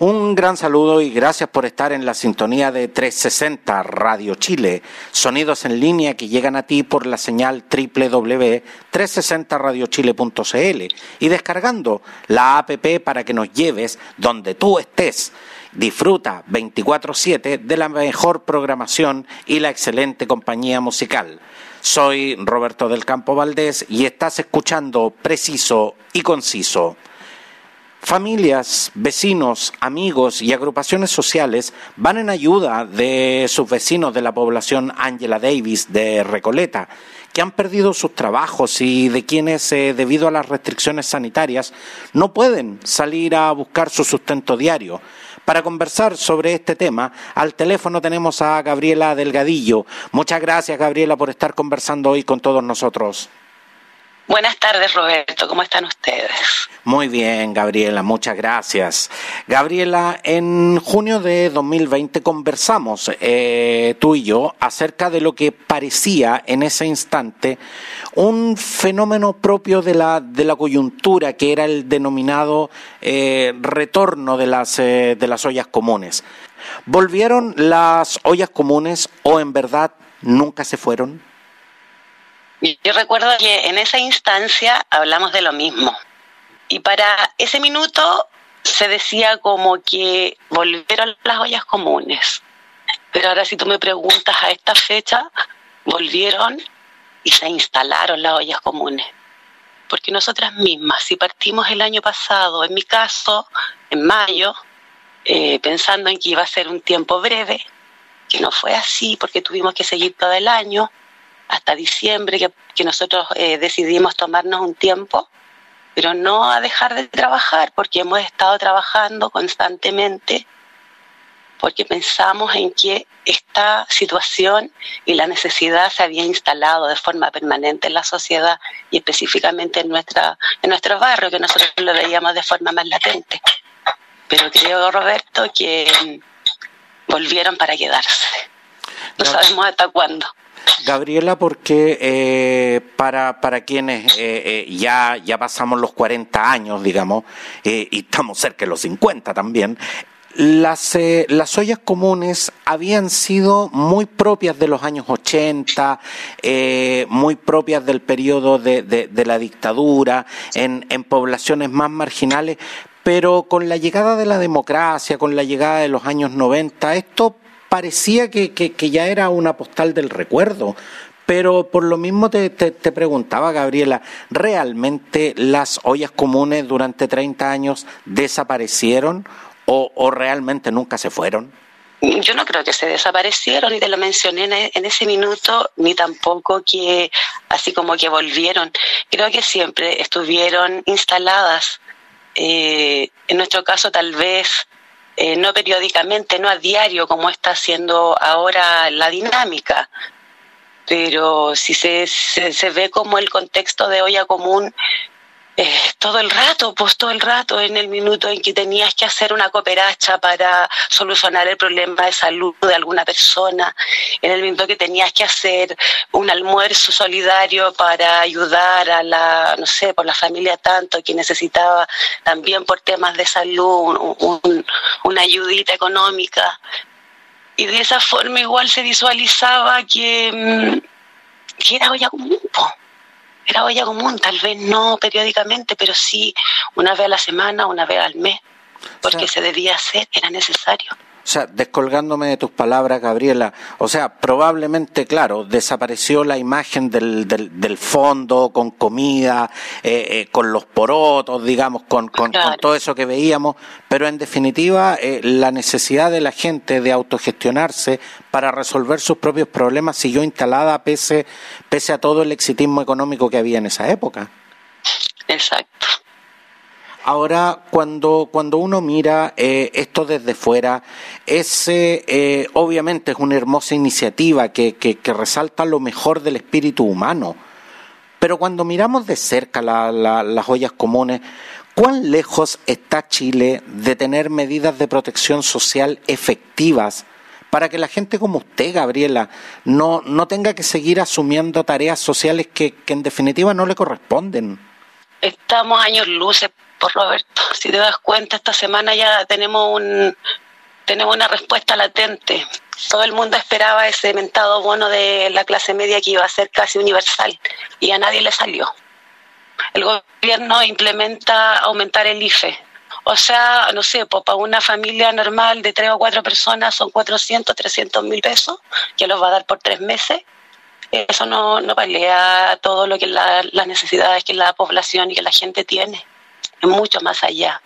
Un gran saludo y gracias por estar en la sintonía de 360 Radio Chile, sonidos en línea que llegan a ti por la señal www.360radiochile.cl y descargando la APP para que nos lleves donde tú estés. Disfruta 24/7 de la mejor programación y la excelente compañía musical. Soy Roberto del Campo Valdés y estás escuchando Preciso y Conciso. Familias, vecinos, amigos y agrupaciones sociales van en ayuda de sus vecinos de la población Angela Davis de Recoleta, que han perdido sus trabajos y de quienes, eh, debido a las restricciones sanitarias, no pueden salir a buscar su sustento diario. Para conversar sobre este tema, al teléfono tenemos a Gabriela Delgadillo. Muchas gracias, Gabriela, por estar conversando hoy con todos nosotros. Buenas tardes, Roberto. ¿Cómo están ustedes? Muy bien, Gabriela. Muchas gracias. Gabriela, en junio de 2020 conversamos eh, tú y yo acerca de lo que parecía en ese instante un fenómeno propio de la, de la coyuntura, que era el denominado eh, retorno de las, eh, de las ollas comunes. ¿Volvieron las ollas comunes o en verdad nunca se fueron? Yo recuerdo que en esa instancia hablamos de lo mismo. Y para ese minuto se decía como que volvieron las ollas comunes. Pero ahora si tú me preguntas a esta fecha, volvieron y se instalaron las ollas comunes. Porque nosotras mismas, si partimos el año pasado, en mi caso, en mayo, eh, pensando en que iba a ser un tiempo breve, que no fue así porque tuvimos que seguir todo el año, hasta diciembre, que, nosotros eh, decidimos tomarnos un tiempo, pero no a dejar de trabajar, porque hemos estado trabajando constantemente, porque pensamos en que esta situación y la necesidad se había instalado de forma permanente en la sociedad y específicamente en, nuestra, en nuestro barrio, que nosotros lo veíamos de forma más latente. Pero creo, Roberto, que volvieron para quedarse. No sabemos hasta cuándo. Gabriela, porque eh, para, para quienes eh, eh, ya, ya pasamos los 40 años, digamos, y estamos cerca de los 50 también, las, las ollas comunes habían sido muy propias de los años 80, muy propias del periodo de, de, la dictadura, en, en poblaciones más marginales, pero con la llegada de la democracia, con la llegada de los años 90, esto parecía que, que, ya era una postal del recuerdo. Pero por lo mismo te, te, preguntaba, Gabriela, ¿realmente las ollas comunes durante 30 años desaparecieron o, o realmente nunca se fueron? Yo no creo que se desaparecieron, ni te lo mencioné en ese minuto, ni tampoco que así como que volvieron. Creo que siempre estuvieron instaladas. Eh, en nuestro caso, tal vez eh, no periódicamente, no a diario como está haciendo ahora la dinámica, pero si se, se, ve como el contexto de olla común eh, todo el rato, pues todo el rato, en el minuto en que tenías que hacer una cooperacha para solucionar el problema de salud de alguna persona, en el minuto que tenías que hacer un almuerzo solidario para ayudar a la, no sé, por la familia tanto que necesitaba también por temas de salud una ayudita económica. Y de esa forma igual se visualizaba que, mm, que era olla común era olla común, tal vez no periódicamente, pero sí una vez a la semana, una vez al mes, porque se debía hacer, era necesario. O sea, descolgándome de tus palabras, Gabriela, o sea, probablemente, claro, desapareció la imagen del, del, fondo con comida, eh, eh, con los porotos, digamos, con, con, todo eso que veíamos, pero en definitiva, eh, la necesidad de la gente de autogestionarse para resolver sus propios problemas siguió instalada pese, pese a todo el exitismo económico que había en esa época. Exacto. Ahora, cuando, cuando uno mira eh, esto desde fuera, ese eh, obviamente es una hermosa iniciativa que, que, resalta lo mejor del espíritu humano. Pero cuando miramos de cerca las ollas comunes, ¿cuán lejos está Chile de tener medidas de protección social efectivas para que la gente como usted, Gabriela, no, no tenga que seguir asumiendo tareas sociales que, que en definitiva no le corresponden? Estamos años luces por Roberto. Si te das cuenta, esta semana ya tenemos un tenemos una respuesta latente. Todo el mundo esperaba ese mentado bono de la clase media que iba a ser casi universal y a nadie le salió. El gobierno implementa aumentar el IFE. O sea, no sé, para una familia normal de tres o cuatro personas son 400, 300 mil pesos, que los va a dar por tres meses. Eso no, no todo lo que la, las necesidades que la población y que la gente tiene mucho más allá.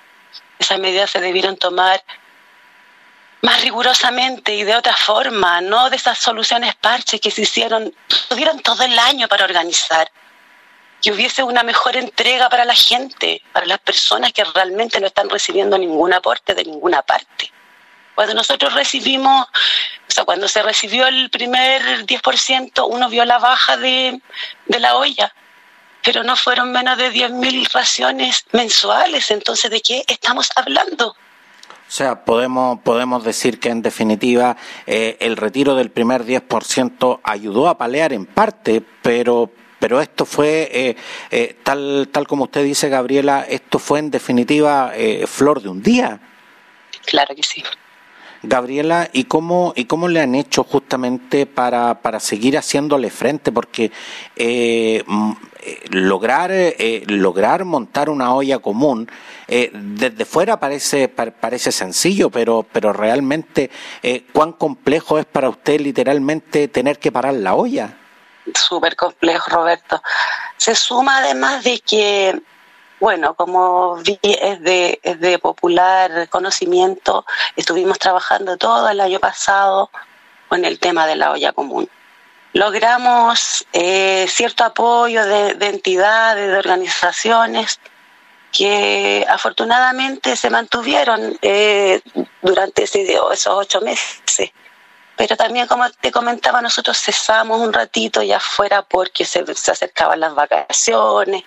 Esas medidas se debieron tomar más rigurosamente y de otra forma, no de esas soluciones parches que se hicieron, tuvieron todo el año para organizar, que hubiese una mejor entrega para la gente, para las personas que realmente no están recibiendo ningún aporte de ninguna parte. Cuando nosotros recibimos, cuando se recibió el primer 10%, uno vio la baja de, de la olla pero no fueron menos de 10.000 raciones mensuales. Entonces, ¿de qué estamos hablando? O sea, podemos, podemos decir que en definitiva eh, el retiro del primer 10% ayudó a palear en parte, pero, pero esto fue, eh, eh, tal, tal como usted dice, Gabriela, esto fue en definitiva flor de un día. Claro que sí. Gabriela, ¿y cómo, y cómo le han hecho justamente para, para seguir haciéndole frente? Porque eh, eh, lograr, eh, lograr montar una olla común desde fuera parece, parece sencillo, pero, pero realmente, ¿cuán complejo es para usted literalmente tener que parar la olla? Súper complejo, Roberto. Se suma además de que bueno, como vi, es de, es de popular conocimiento, estuvimos trabajando todo el año pasado con el tema de la olla común. Logramos eh, cierto apoyo de, entidades, de organizaciones que afortunadamente se mantuvieron eh, durante esos ocho meses pero también, como te comentaba, nosotros cesamos un ratito ya afuera porque se, acercaban las vacaciones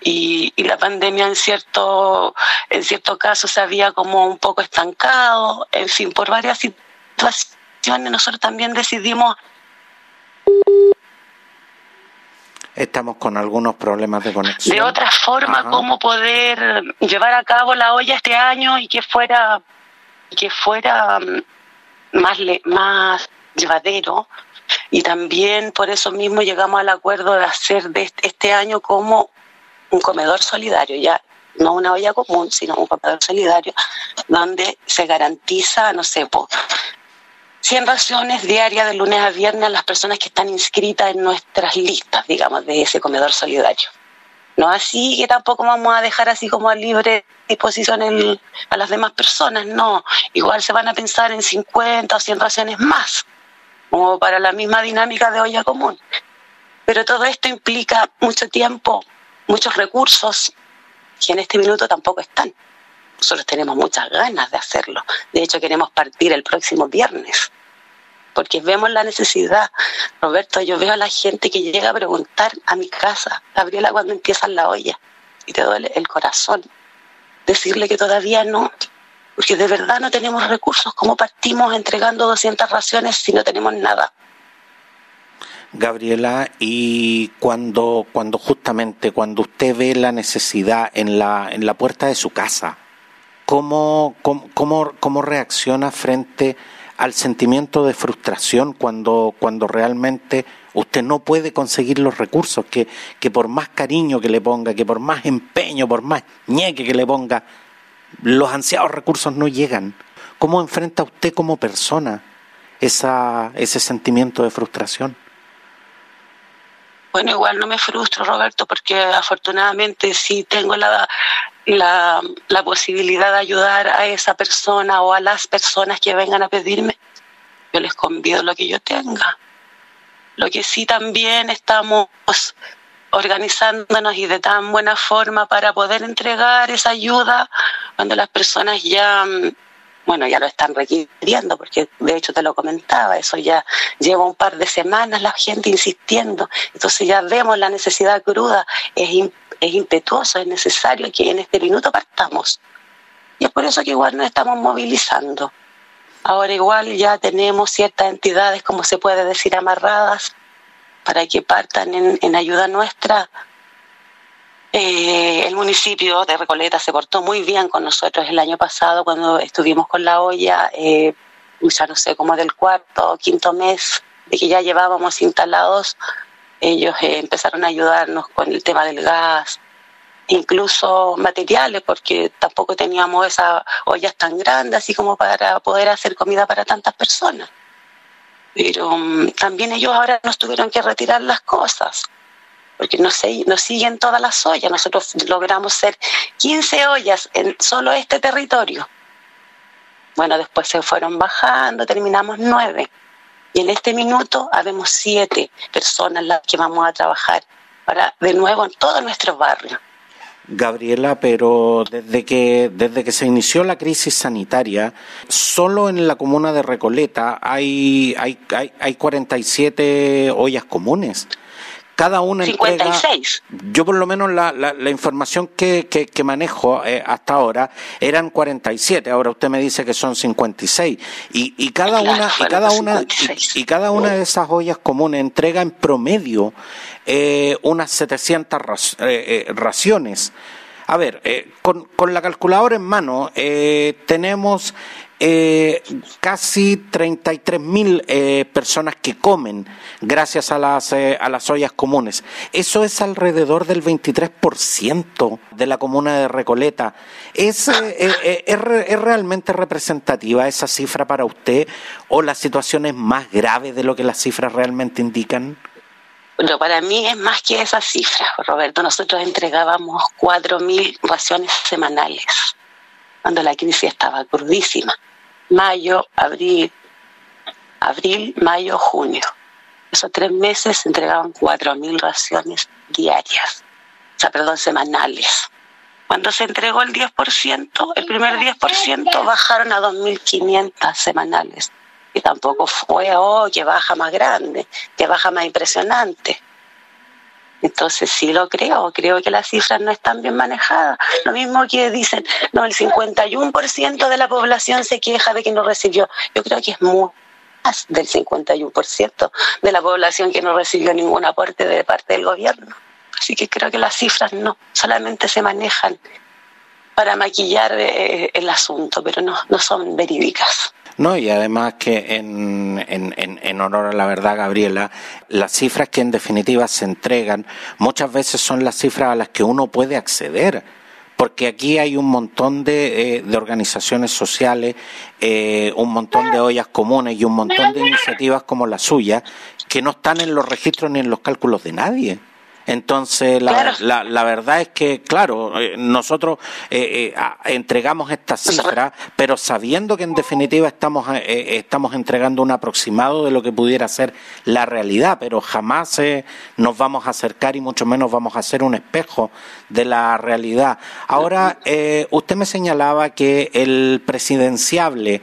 y, la pandemia en cierto, en cierto caso se había como un poco estancado. En fin, por varias situaciones nosotros también decidimos estamos con algunos problemas de conexión. De otra forma, cómo poder llevar a cabo la olla este año y que fuera, que fuera más, más llevadero y también por eso mismo llegamos al acuerdo de hacer de este año como un comedor solidario, ya no una olla común, sino un comedor solidario, donde se garantiza, no sé, 100 raciones diarias de lunes a viernes a las personas que están inscritas en nuestras listas, digamos, de ese comedor solidario. No así que tampoco vamos a dejar así como a libre disposición a las demás personas, no. Igual se van a pensar en 50 o 100 raciones más, como para la misma dinámica de olla común. Pero todo esto implica mucho tiempo, muchos recursos, que en este minuto tampoco están. Nosotros tenemos muchas ganas de hacerlo. De hecho, queremos partir el próximo viernes porque vemos la necesidad. Roberto, yo veo a la gente que llega a preguntar a mi casa, Gabriela, cuando empiezan la olla, y te duele el corazón decirle que todavía no, porque de verdad no tenemos recursos. ¿Cómo partimos entregando 200 raciones si no tenemos nada? Gabriela, y cuando, cuando justamente, cuando usted ve la necesidad en la, en la puerta de su casa, ¿cómo, cómo, cómo reacciona frente a al sentimiento de frustración cuando, cuando realmente usted no puede conseguir los recursos, que, que por más cariño que le ponga, que por más empeño, por más ñeque que le ponga, los ansiados recursos no llegan. ¿Cómo enfrenta usted como persona esa, ese sentimiento de frustración? Bueno, igual no me frustro, Roberto, porque afortunadamente sí tengo la, la, la, posibilidad de ayudar a esa persona o a las personas que vengan a pedirme. Yo les convido lo que yo tenga. Lo que sí también estamos organizándonos y de tan buena forma para poder entregar esa ayuda cuando las personas ya mm, bueno, ya lo están requiriendo, porque de hecho te lo comentaba, eso ya lleva un par de semanas la gente insistiendo, entonces ya vemos la necesidad cruda, es, es impetuoso, es necesario que en este minuto partamos. Y es por eso que igual nos estamos movilizando. Ahora igual ya tenemos ciertas entidades, como se puede decir, amarradas para que partan en, en ayuda nuestra eh, el municipio de Recoleta se portó muy bien con nosotros el año pasado cuando estuvimos con la olla, eh, ya no sé, como del cuarto o quinto mes de que ya llevábamos instalados, ellos eh, empezaron a ayudarnos con el tema del gas, incluso materiales, porque tampoco teníamos esas ollas tan grandes así como para poder hacer comida para tantas personas. Pero mm, también ellos ahora nos tuvieron que retirar las cosas porque nos, nos siguen todas las ollas. Nosotros logramos ser 15 ollas en solo este territorio. Bueno, después se fueron bajando, terminamos nueve. Y en este minuto habemos siete personas las que vamos a trabajar para de nuevo en todo nuestro barrio. Gabriela, pero desde que desde que se inició la crisis sanitaria, solo en la comuna de Recoleta hay hay hay, hay 47 ollas comunes cada una 56. yo por lo menos la, la, información que, que, manejo eh, hasta ahora eran 47, ahora usted me dice que son 56 y, y cada una y cada una y, cada una de esas ollas comunes entrega en promedio eh, unas 700 eh, raciones. A ver, con, con, la calculadora en mano tenemos eh, casi 33 mil eh, personas que comen gracias a las, eh, a las ollas comunes. Eso es alrededor del 23% de la comuna de Recoleta. ¿Es, es, ¿Es realmente representativa esa cifra para usted o la situación es más grave de lo que las cifras realmente indican? Bueno, para mí es más que esa cifra, Roberto. Nosotros entregábamos 4.000 raciones semanales cuando la crisis estaba crudísima mayo, abril, abril, mayo, junio. Esos tres meses se entregaban 4.000 raciones diarias, o sea, perdón, semanales. Cuando se entregó el 10%, el primer 10% bajaron a 2.500 semanales. Y tampoco fue, oh, que baja más grande, que baja más impresionante. Entonces sí lo creo, creo que las cifras no están bien manejadas. Lo mismo que dicen, no, el 51% de la población se queja de que no recibió. Yo creo que es más del 51% de la población que no recibió ningún aporte de parte del gobierno. Así que creo que las cifras no, solamente se manejan para maquillar eh, el asunto, pero no, no son verídicas. No, y además que en, en, en, honor a la verdad, Gabriela, las cifras que en definitiva se entregan muchas veces son las cifras a las que uno puede acceder porque aquí hay un montón de, eh, de organizaciones sociales, eh, un montón de ollas comunes y un montón de iniciativas como la suya que no están en los registros ni en los cálculos de nadie. Entonces, la, la, verdad es que, claro, eh, nosotros eh, eh, entregamos esta cifra, pero sabiendo que en definitiva estamos, estamos entregando un aproximado de lo que pudiera ser la realidad, pero jamás nos vamos a acercar y mucho menos vamos a hacer un espejo de la realidad. Ahora, usted me señalaba que el presidenciable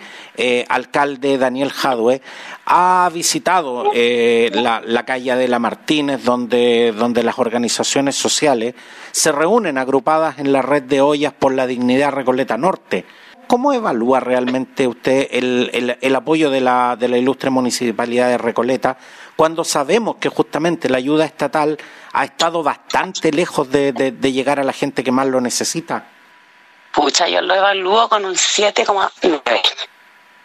alcalde Daniel Jadwe ha visitado la, la calle de la Martínez, donde, donde las organizaciones sociales se reúnen agrupadas en la red de ollas por la dignidad Recoleta Norte. ¿Cómo evalúa realmente usted el, el, apoyo de la, de la ilustre municipalidad de Recoleta cuando sabemos que justamente la ayuda estatal ha estado bastante lejos de, de llegar a la gente que más lo necesita? Pucha, yo lo evalúo con un 7,9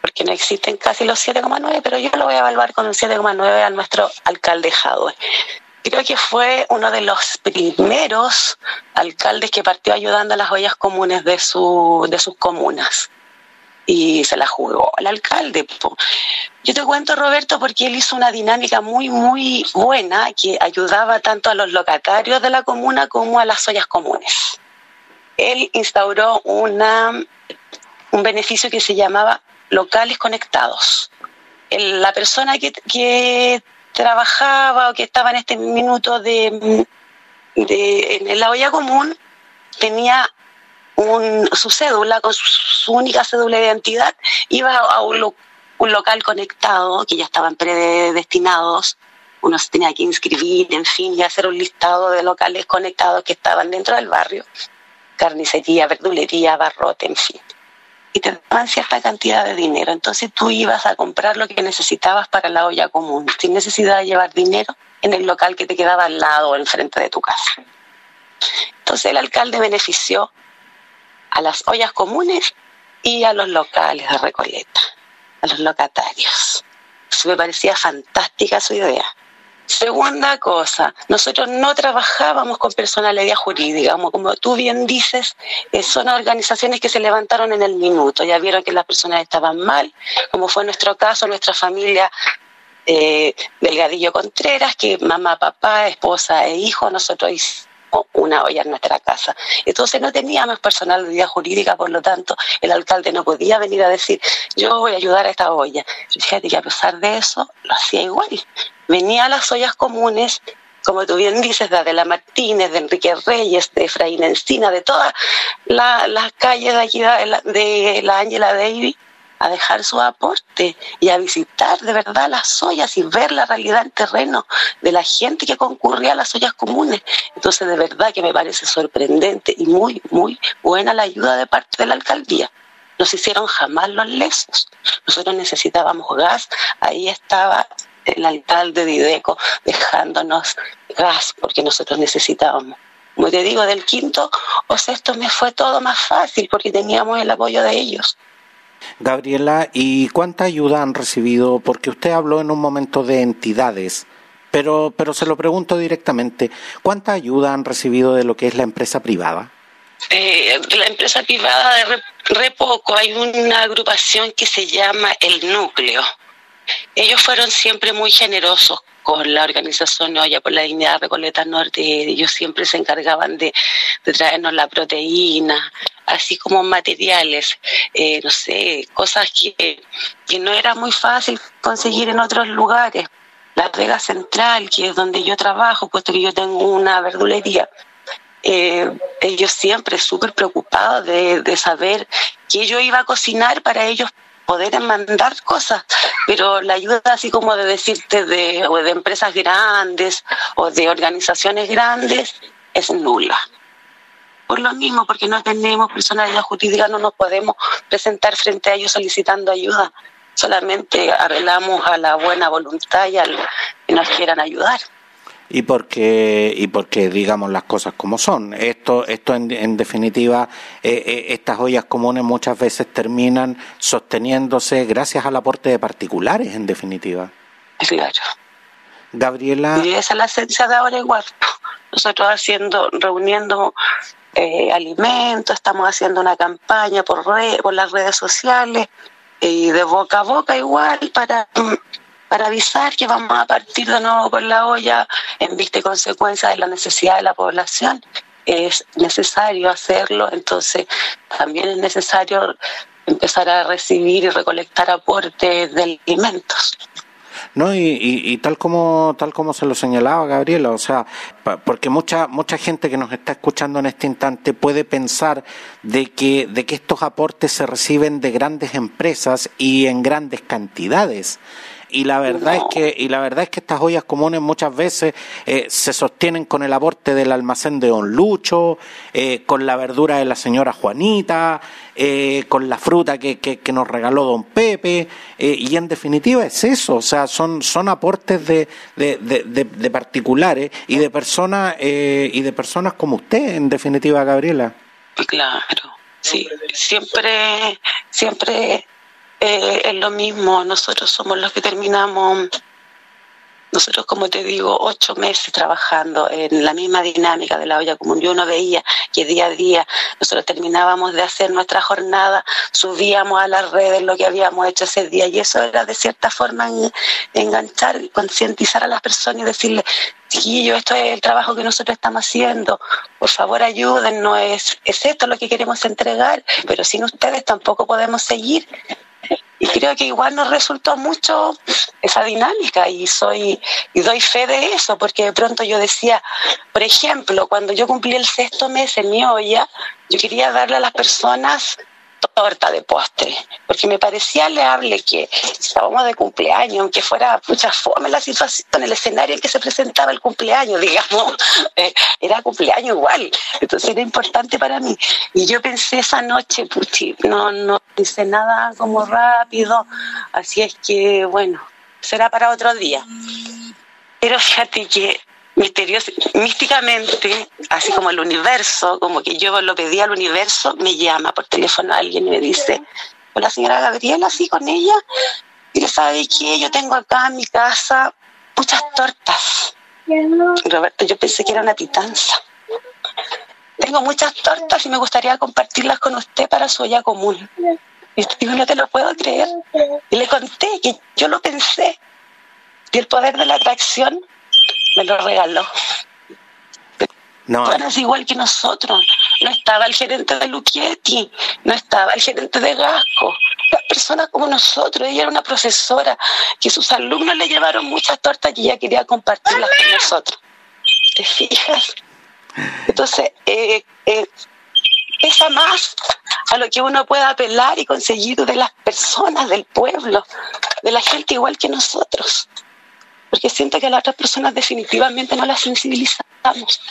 porque no existen casi los 7,9, pero yo lo voy a evaluar con un 7,9 a nuestro alcalde Jadwe creo que fue uno de los primeros alcaldes que partió ayudando a las ollas comunes de, su, de sus comunas. Y se la jugó el alcalde. Yo te cuento, Roberto, porque él hizo una dinámica muy, muy buena que ayudaba tanto a los locatarios de la comuna como a las ollas comunes. Él instauró una, un beneficio que se llamaba locales conectados. la persona que, que trabajaba o que estaba en este minuto de, de, en la olla común tenía un, su cédula, con su, única cédula de identidad, iba a un, un local conectado, que ya estaban predestinados, uno se tenía que inscribir, en fin, y hacer un listado de locales conectados que estaban dentro del barrio, carnicería, verdulería, barrote, en fin. Y te daban cierta cantidad de dinero. Entonces tú ibas a comprar lo que necesitabas para la olla común, sin necesidad de llevar dinero en el local que te quedaba al lado o enfrente de tu casa. Entonces el alcalde benefició a las ollas comunes y a los locales de Recoleta, a los locatarios. me parecía fantástica su idea. Segunda cosa, nosotros no trabajábamos con personalidad jurídica, como, como tú bien dices, eh, son organizaciones que se levantaron en el minuto, ya vieron que las personas estaban mal, como fue nuestro caso, nuestra familia eh, Delgadillo Contreras, que mamá, papá, esposa e hijo, nosotros hicimos una olla en nuestra casa. Entonces no teníamos personalidad jurídica, por lo tanto el alcalde no podía venir a decir yo voy a ayudar a esta olla. Fíjate que a pesar de eso lo hacía igual. Venía a las ollas comunes, como tú bien dices, de Adela Martínez, de Enrique Reyes, de Efraín Encina, de todas las calles de aquí de la Ángela Davis a dejar su aporte y a visitar de verdad las ollas y ver la realidad en terreno de la gente que concurría a las ollas comunes. Entonces, de verdad que me parece sorprendente y muy, muy buena la ayuda de parte de la alcaldía. No se hicieron jamás los lesos. Nosotros necesitábamos gas, ahí estaba el alcalde de Ideco dejándonos gas porque nosotros necesitábamos. Como te digo, del quinto o sexto me fue todo más fácil porque teníamos el apoyo de ellos. Gabriela, ¿y cuánta ayuda han recibido? Porque usted habló en un momento de entidades, pero, pero se lo pregunto directamente, ¿cuánta ayuda han recibido de lo que es la empresa privada? Eh, la empresa privada de re, poco, hay una agrupación que se llama El Núcleo. Ellos fueron siempre muy generosos con la organización Olla por la Dignidad Recoleta Norte. Ellos siempre se encargaban de, de traernos la proteína, así como materiales, eh, no sé, cosas que, que no era muy fácil conseguir en otros lugares. La Vega Central, que es donde yo trabajo, puesto que yo tengo una verdulería, eh, ellos siempre súper preocupados de, de saber que yo iba a cocinar para ellos poder mandar cosas, pero la ayuda así como de decirte de, o de empresas grandes o de organizaciones grandes es nula por lo mismo, porque no tenemos personalidad jurídica, no nos podemos presentar frente a ellos solicitando ayuda. Solamente apelamos a la buena voluntad y al que nos quieran ayudar. Y porque, y porque digamos las cosas como son. Esto, esto en, definitiva, eh, eh, estas ollas comunes muchas veces terminan sosteniéndose gracias al aporte de particulares, en definitiva. Claro. Gabriela. Y esa es la esencia de ahora igual. Nosotros haciendo, reuniendo eh, alimentos, estamos haciendo una campaña por, por las redes sociales y de boca a boca igual para, para avisar que vamos a partir de nuevo con la olla en vista y consecuencia de la necesidad de la población. Es necesario hacerlo, entonces también es necesario empezar a recibir y recolectar aportes de alimentos. No, y, y, tal como tal como se lo señalaba Gabriela, o sea, porque mucha mucha gente que nos está escuchando en este instante puede pensar de que de que estos aportes se reciben de grandes empresas y en grandes cantidades y la verdad es que y la verdad es que estas ollas comunes muchas veces eh, se sostienen con el aporte del almacén de Don Lucho, eh, con la verdura de la señora Juanita, eh, con la fruta que, que, nos regaló Don Pepe y en definitiva es eso, o sea son son aportes de, de, de, de particulares y de personas y de personas como usted en definitiva Gabriela. Claro, sí, siempre siempre eh, es lo mismo, nosotros somos los que terminamos, nosotros como te digo, ocho meses trabajando en la misma dinámica de la olla común. Yo no veía que día a día nosotros terminábamos de hacer nuestra jornada, subíamos a las redes lo que habíamos hecho ese día y eso era de cierta forma enganchar, concientizar a las personas y decirles, chiquillo, esto es el trabajo que nosotros estamos haciendo, por favor ayúdennos, es, es esto lo que queremos entregar, pero sin ustedes tampoco podemos seguir. Y creo que igual nos resultó mucho esa dinámica y soy y doy fe de eso porque de pronto yo decía por ejemplo cuando yo cumplí el sexto mes en mi olla yo quería darle a las personas torta de postre, porque me parecía leable que estábamos de cumpleaños, aunque fuera mucha fome la situación, el escenario en que se presentaba el cumpleaños, digamos, eh, era cumpleaños igual, entonces era importante para mí. Y yo pensé esa noche, puchi, no, no hice nada como rápido, así es que, bueno, será para otro día. Pero fíjate que misterioso, místicamente, así como el universo, como que yo lo pedí al universo, me llama por teléfono alguien y me dice, hola señora Gabriela, así con ella, y le sabe que yo tengo acá en mi casa muchas tortas. Roberto, yo pensé que era una pitanza. Tengo muchas tortas y me gustaría compartirlas con usted para su olla común. Y digo, no te lo puedo creer. Y le conté que yo lo pensé. Y el poder de la atracción me lo regaló. No. es igual que nosotros. No estaba el gerente de Luchetti, no estaba el gerente de Gasco. Las personas como nosotros. Ella era una profesora que sus alumnos le llevaron muchas tortas y ella quería compartirlas con nosotros. ¿Te fijas? Entonces, eh, eh, esa más a lo que uno pueda apelar y conseguir de las personas, del pueblo, de la gente igual que nosotros porque siento que a las otras personas definitivamente no las sensibilizamos.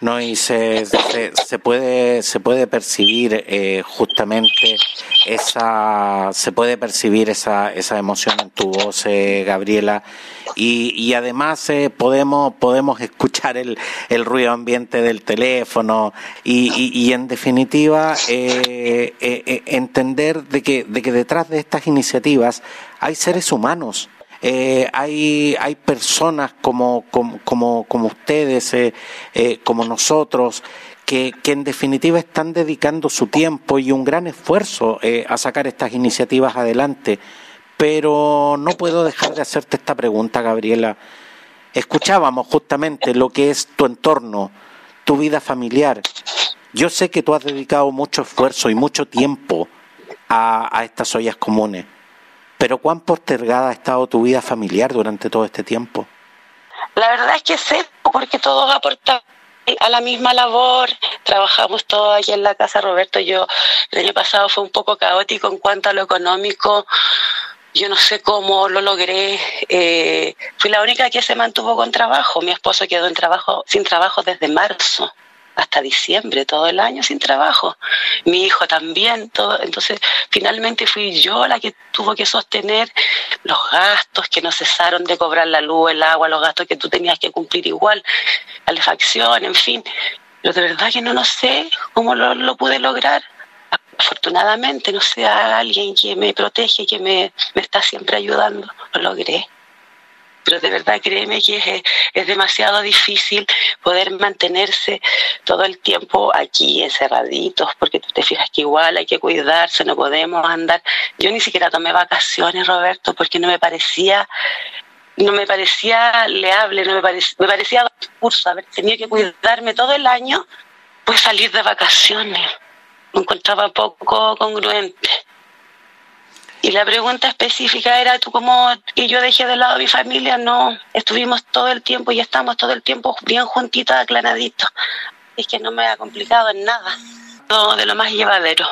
No, y se, se, puede se puede percibir eh, justamente esa se puede percibir esa, esa emoción en tu voz, eh, Gabriela, y, y además eh, podemos podemos escuchar el, el ruido ambiente del teléfono y, y, y en definitiva entender de que de que detrás de estas iniciativas hay seres humanos eh, hay, hay personas como, como, como, ustedes, eh, eh, como nosotros, que, que, en definitiva están dedicando su tiempo y un gran esfuerzo a sacar estas iniciativas adelante. Pero no puedo dejar de hacerte esta pregunta, Gabriela. Escuchábamos justamente lo que es tu entorno, tu vida familiar. Yo sé que tú has dedicado mucho esfuerzo y mucho tiempo a, a estas ollas comunes. Pero ¿cuán postergada ha estado tu vida familiar durante todo este tiempo? La verdad es que sé, porque todos aportamos a la misma labor, trabajamos todos aquí en la casa, Roberto. Yo el año pasado fue un poco caótico en cuanto a lo económico. Yo no sé cómo lo logré. Eh, fui la única que se mantuvo con trabajo. Mi esposo quedó en trabajo, sin trabajo desde marzo hasta diciembre, todo el año sin trabajo. Mi hijo también, todo. Entonces, finalmente fui yo la que tuvo que sostener los gastos que no cesaron de cobrar la luz, el agua, los gastos que tú tenías que cumplir igual, calefacción, en fin. Pero de verdad que no lo sé cómo lo, lo pude lograr. Afortunadamente, no sé, alguien que me protege, que me, me está siempre ayudando, lo logré pero de verdad créeme que es, demasiado difícil poder mantenerse todo el tiempo aquí encerraditos, porque tú te fijas que igual hay que cuidarse, no podemos andar. Yo ni siquiera tomé vacaciones, Roberto, porque no me parecía no me parecía leable, no me, parecía, me parecía curso, haber tenido que cuidarme todo el año, pues salir de vacaciones. Me encontraba poco congruente. Y la pregunta específica era, ¿tú cómo y yo dejé de lado a mi familia? No, estuvimos todo el tiempo y estamos todo el tiempo bien juntitas, aclanaditos. Es que no me ha complicado en nada, todo de lo más llevadero.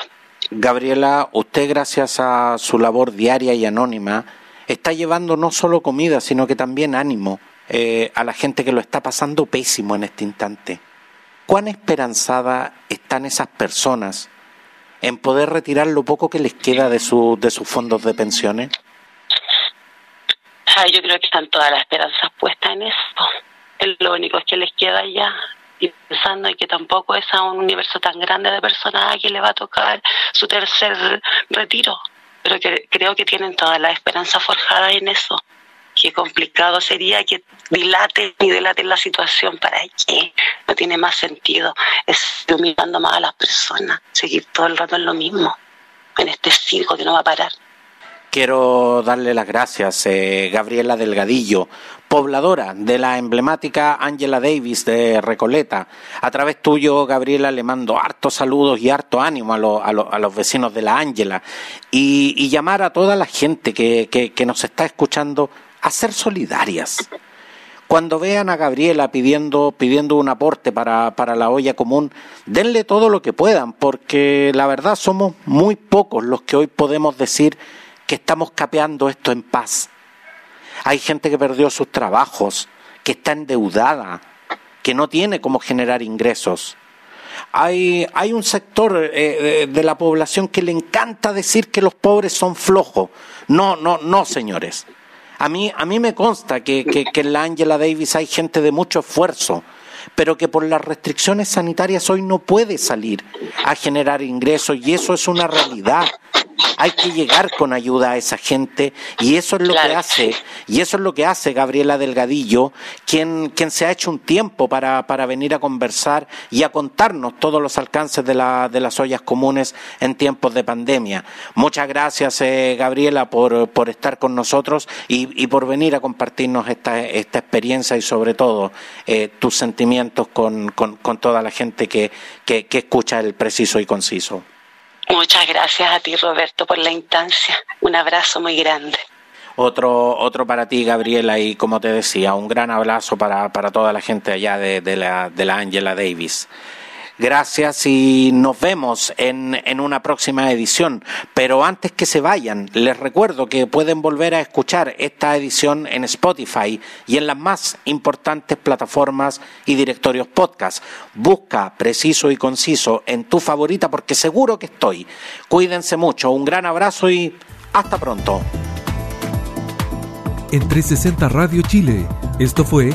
Gabriela, usted gracias a su labor diaria y anónima está llevando no solo comida, sino que también ánimo eh, a la gente que lo está pasando pésimo en este instante. ¿Cuán esperanzada están esas personas en poder retirar lo poco que les queda de, su, de sus fondos de pensiones? yo creo que están todas las esperanzas puestas en eso. Es lo único que les queda ya. Y pensando en que tampoco es a un universo tan grande de personas a quien le va a tocar su tercer retiro. Pero que creo que tienen todas las esperanzas forjadas en eso qué complicado sería que dilaten y dilaten la situación. ¿Para qué? No tiene más sentido. Es humillando más a las personas, seguir todo el rato en lo mismo, en este circo que no va a parar. Quiero darle las gracias, eh, Gabriela Delgadillo, pobladora de la emblemática Angela Davis de Recoleta. A través tuyo, Gabriela, le mando hartos saludos y harto ánimo a, los vecinos de la Ángela y, llamar a toda la gente que, que nos está escuchando a ser solidarias cuando vean a Gabriela pidiendo, pidiendo un aporte para, para la olla común, denle todo lo que puedan, porque la verdad somos muy pocos los que hoy podemos decir que estamos capeando esto en paz. Hay gente que perdió sus trabajos, que está endeudada, que no tiene cómo generar ingresos. Hay, hay un sector eh, de la población que le encanta decir que los pobres son flojos. No, no, no, señores. A mí, a mí me consta que, que, que en la Angela Davis hay gente de mucho esfuerzo, pero que por las restricciones sanitarias hoy no puede salir a generar ingresos y eso es una realidad hay que llegar con ayuda a esa gente y eso es lo que hace, y eso es lo que hace Gabriela Delgadillo, quien, quien se ha hecho un tiempo para, para venir a conversar y a contarnos todos los alcances de, la, de las ollas comunes en tiempos de pandemia. Muchas gracias, eh, Gabriela, por, por estar con nosotros y, y por venir a compartirnos esta, esta experiencia y sobre todo eh, tus sentimientos con, con, con, toda la gente que, que, que escucha el preciso y conciso. Muchas gracias a ti, Roberto, por la instancia. Un abrazo muy grande. Otro, otro para ti, Gabriela, y como te decía, un gran abrazo para, para toda la gente allá de, de, la, de la Angela Davis. Gracias y nos vemos en, en, una próxima edición. Pero antes que se vayan, les recuerdo que pueden volver a escuchar esta edición en Spotify y en las más importantes plataformas y directorios podcast. Busca preciso y conciso en tu favorita porque seguro que estoy. Cuídense mucho, un gran abrazo y hasta pronto. En 360 Radio Chile, esto fue